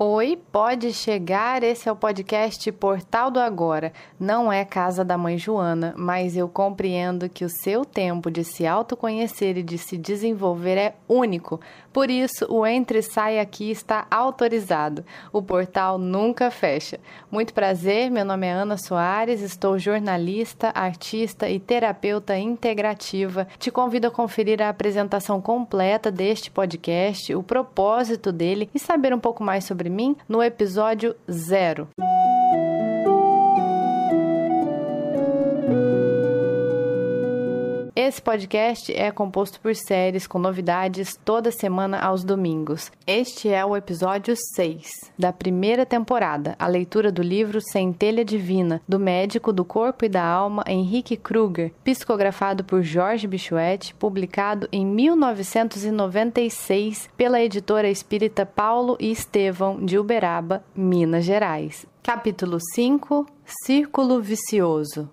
Oi, pode chegar. Esse é o podcast Portal do Agora. Não é casa da mãe Joana, mas eu compreendo que o seu tempo de se autoconhecer e de se desenvolver é único. Por isso, o Entre e Sai aqui está autorizado. O portal nunca fecha. Muito prazer, meu nome é Ana Soares, estou jornalista, artista e terapeuta integrativa. Te convido a conferir a apresentação completa deste podcast, o propósito dele e saber um pouco mais sobre mim no episódio zero. Esse podcast é composto por séries com novidades toda semana aos domingos. Este é o episódio 6 da primeira temporada, a leitura do livro Centelha Divina, do médico do corpo e da alma Henrique Kruger, psicografado por Jorge Bichuete, publicado em 1996 pela editora espírita Paulo e Estevão de Uberaba, Minas Gerais. Capítulo 5 Círculo Vicioso.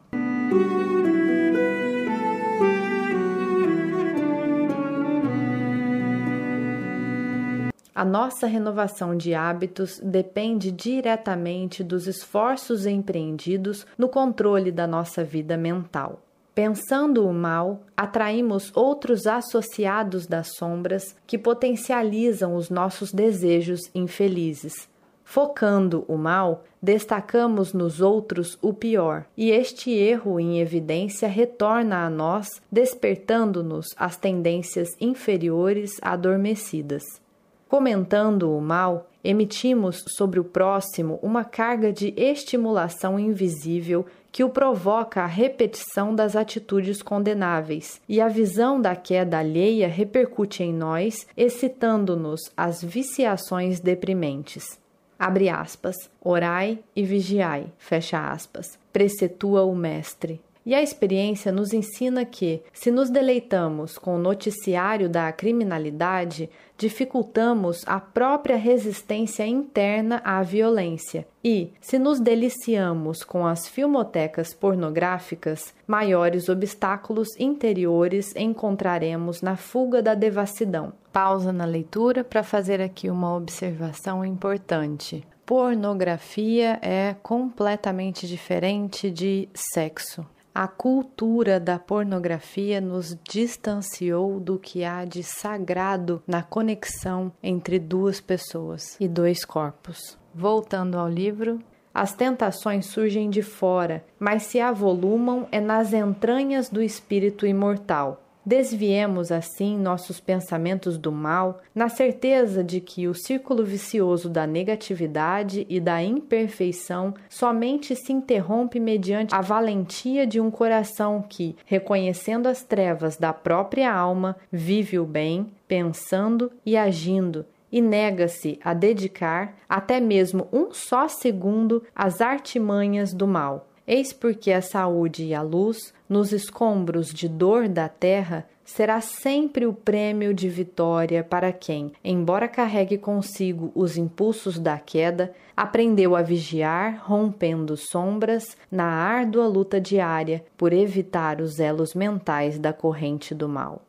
A nossa renovação de hábitos depende diretamente dos esforços empreendidos no controle da nossa vida mental. Pensando o mal, atraímos outros associados das sombras que potencializam os nossos desejos infelizes. Focando o mal, destacamos nos outros o pior, e este erro em evidência retorna a nós, despertando-nos as tendências inferiores adormecidas. Comentando o mal, emitimos sobre o próximo uma carga de estimulação invisível que o provoca a repetição das atitudes condenáveis, e a visão da queda alheia repercute em nós, excitando-nos às viciações deprimentes. Abre aspas, orai e vigiai, fecha aspas, precetua o Mestre. E a experiência nos ensina que, se nos deleitamos com o noticiário da criminalidade, dificultamos a própria resistência interna à violência. E, se nos deliciamos com as filmotecas pornográficas, maiores obstáculos interiores encontraremos na fuga da devassidão. Pausa na leitura para fazer aqui uma observação importante. Pornografia é completamente diferente de sexo. A cultura da pornografia nos distanciou do que há de sagrado na conexão entre duas pessoas e dois corpos. Voltando ao livro, as tentações surgem de fora, mas se avolumam é nas entranhas do espírito imortal. Desviemos assim nossos pensamentos do mal, na certeza de que o círculo vicioso da negatividade e da imperfeição somente se interrompe mediante a valentia de um coração que, reconhecendo as trevas da própria alma, vive o bem, pensando e agindo, e nega-se a dedicar até mesmo um só segundo às artimanhas do mal. Eis porque a saúde e a luz, nos escombros de dor da terra, será sempre o prêmio de vitória para quem, embora carregue consigo os impulsos da queda, aprendeu a vigiar, rompendo sombras na árdua luta diária por evitar os elos mentais da corrente do mal.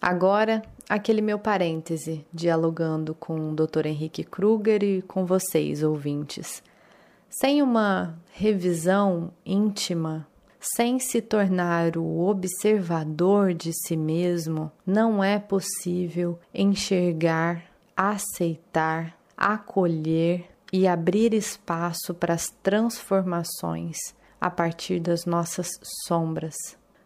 Agora, aquele meu parêntese, dialogando com o Dr. Henrique Kruger e com vocês, ouvintes. Sem uma revisão íntima, sem se tornar o observador de si mesmo, não é possível enxergar, aceitar, acolher e abrir espaço para as transformações a partir das nossas sombras.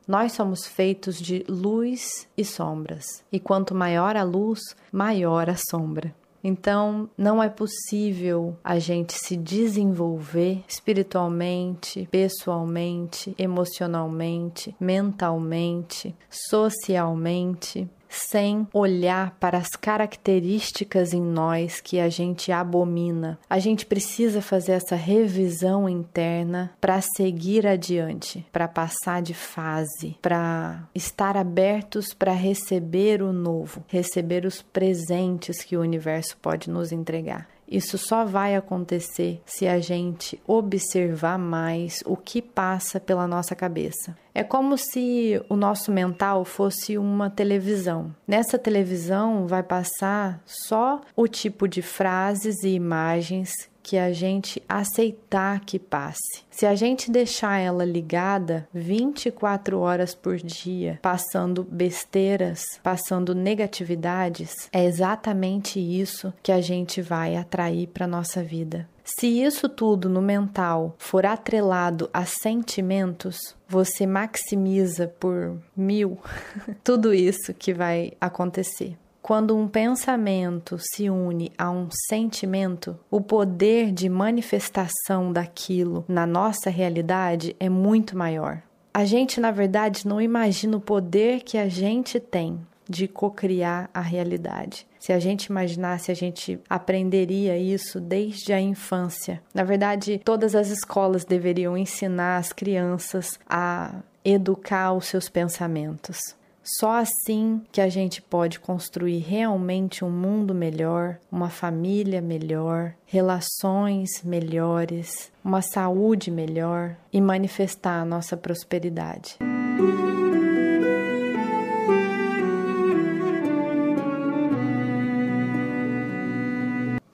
Nós somos feitos de luz e sombras, e quanto maior a luz, maior a sombra. Então, não é possível a gente se desenvolver espiritualmente, pessoalmente, emocionalmente, mentalmente, socialmente, sem olhar para as características em nós que a gente abomina. A gente precisa fazer essa revisão interna para seguir adiante, para passar de fase, para estar abertos para receber o novo, receber os presentes que o universo pode nos entregar. Isso só vai acontecer se a gente observar mais o que passa pela nossa cabeça. É como se o nosso mental fosse uma televisão. Nessa televisão vai passar só o tipo de frases e imagens que a gente aceitar que passe. Se a gente deixar ela ligada 24 horas por dia, passando besteiras, passando negatividades, é exatamente isso que a gente vai atrair para nossa vida. Se isso tudo no mental for atrelado a sentimentos, você maximiza por mil tudo isso que vai acontecer. Quando um pensamento se une a um sentimento, o poder de manifestação daquilo na nossa realidade é muito maior. A gente, na verdade, não imagina o poder que a gente tem de cocriar a realidade. Se a gente imaginasse, a gente aprenderia isso desde a infância. Na verdade, todas as escolas deveriam ensinar as crianças a educar os seus pensamentos. Só assim que a gente pode construir realmente um mundo melhor, uma família melhor, relações melhores, uma saúde melhor e manifestar a nossa prosperidade.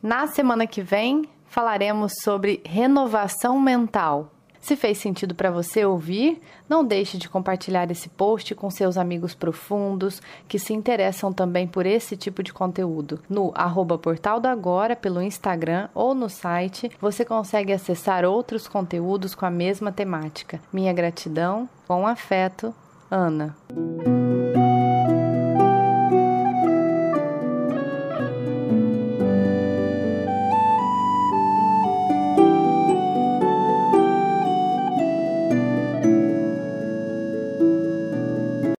Na semana que vem, falaremos sobre renovação mental. Se fez sentido para você ouvir, não deixe de compartilhar esse post com seus amigos profundos que se interessam também por esse tipo de conteúdo. No arroba Portal do Agora, pelo Instagram ou no site, você consegue acessar outros conteúdos com a mesma temática. Minha gratidão, com afeto, Ana.